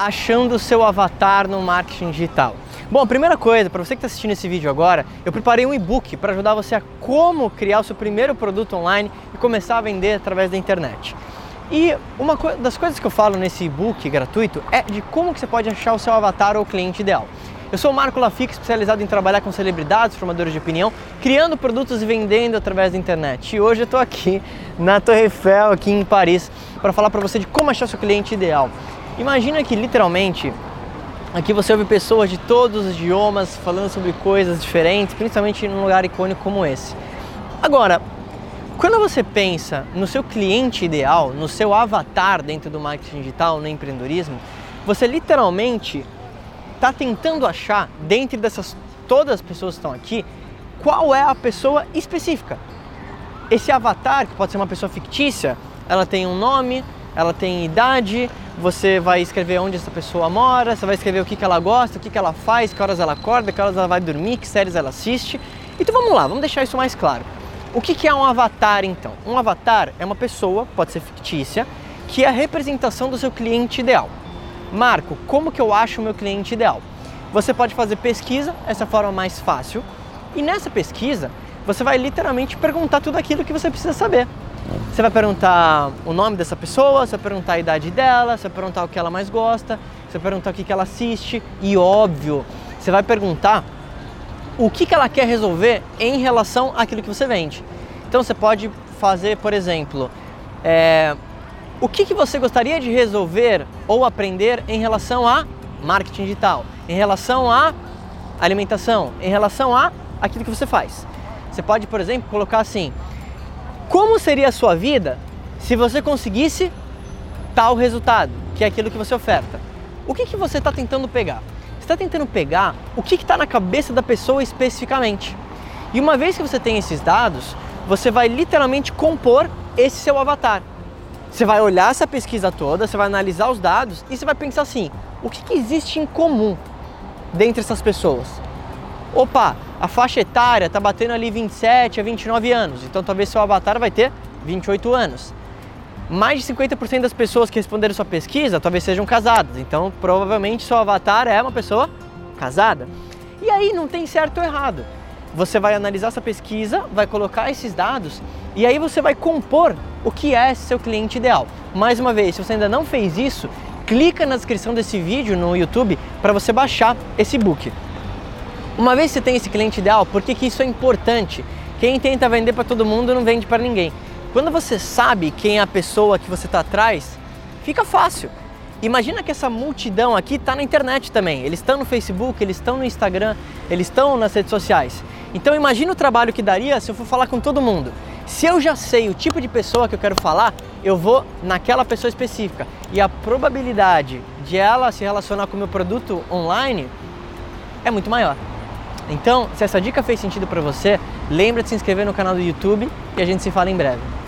achando o seu avatar no marketing digital? Bom, primeira coisa, para você que está assistindo esse vídeo agora, eu preparei um e-book para ajudar você a como criar o seu primeiro produto online e começar a vender através da internet. E uma das coisas que eu falo nesse e-book gratuito é de como que você pode achar o seu avatar ou cliente ideal. Eu sou o Marco Lafique, especializado em trabalhar com celebridades, formadores de opinião, criando produtos e vendendo através da internet. E hoje eu estou aqui na Torre Eiffel, aqui em Paris, para falar para você de como achar seu cliente ideal. Imagina que literalmente aqui você ouve pessoas de todos os idiomas falando sobre coisas diferentes, principalmente num lugar icônico como esse. Agora, quando você pensa no seu cliente ideal, no seu avatar dentro do marketing digital, no empreendedorismo, você literalmente está tentando achar, dentre dessas todas as pessoas que estão aqui, qual é a pessoa específica. Esse avatar, que pode ser uma pessoa fictícia, ela tem um nome, ela tem idade, você vai escrever onde essa pessoa mora, você vai escrever o que, que ela gosta, o que, que ela faz, que horas ela acorda, que horas ela vai dormir, que séries ela assiste. Então vamos lá, vamos deixar isso mais claro. O que, que é um avatar então? Um avatar é uma pessoa, pode ser fictícia, que é a representação do seu cliente ideal. Marco, como que eu acho o meu cliente ideal? Você pode fazer pesquisa, essa é forma mais fácil, e nessa pesquisa você vai literalmente perguntar tudo aquilo que você precisa saber. Você vai perguntar o nome dessa pessoa, você vai perguntar a idade dela, você vai perguntar o que ela mais gosta, você vai perguntar o que, ela assiste e, óbvio, você vai perguntar o que, ela quer resolver em relação àquilo que você vende. Então você pode fazer, por exemplo, é, o que, que você gostaria de resolver ou aprender em relação a marketing digital, em relação a alimentação, em relação a aquilo que você faz? Você pode, por exemplo, colocar assim: como seria a sua vida se você conseguisse tal resultado, que é aquilo que você oferta? O que, que você está tentando pegar? Você está tentando pegar o que está na cabeça da pessoa especificamente. E uma vez que você tem esses dados, você vai literalmente compor esse seu avatar. Você vai olhar essa pesquisa toda, você vai analisar os dados e você vai pensar assim: o que, que existe em comum dentre essas pessoas? Opa, a faixa etária está batendo ali 27 a 29 anos, então talvez seu avatar vai ter 28 anos. Mais de 50% das pessoas que responderam sua pesquisa talvez sejam casadas, então provavelmente seu avatar é uma pessoa casada. E aí não tem certo ou errado. Você vai analisar essa pesquisa, vai colocar esses dados e aí você vai compor o que é seu cliente ideal. Mais uma vez, se você ainda não fez isso, clica na descrição desse vídeo no YouTube para você baixar esse book. Uma vez que você tem esse cliente ideal, por que, que isso é importante? Quem tenta vender para todo mundo não vende para ninguém. Quando você sabe quem é a pessoa que você está atrás, fica fácil. Imagina que essa multidão aqui está na internet também. Eles estão no Facebook, eles estão no Instagram, eles estão nas redes sociais. Então imagina o trabalho que daria se eu for falar com todo mundo. Se eu já sei o tipo de pessoa que eu quero falar, eu vou naquela pessoa específica. E a probabilidade de ela se relacionar com o meu produto online é muito maior. Então, se essa dica fez sentido para você, lembra de se inscrever no canal do YouTube e a gente se fala em breve.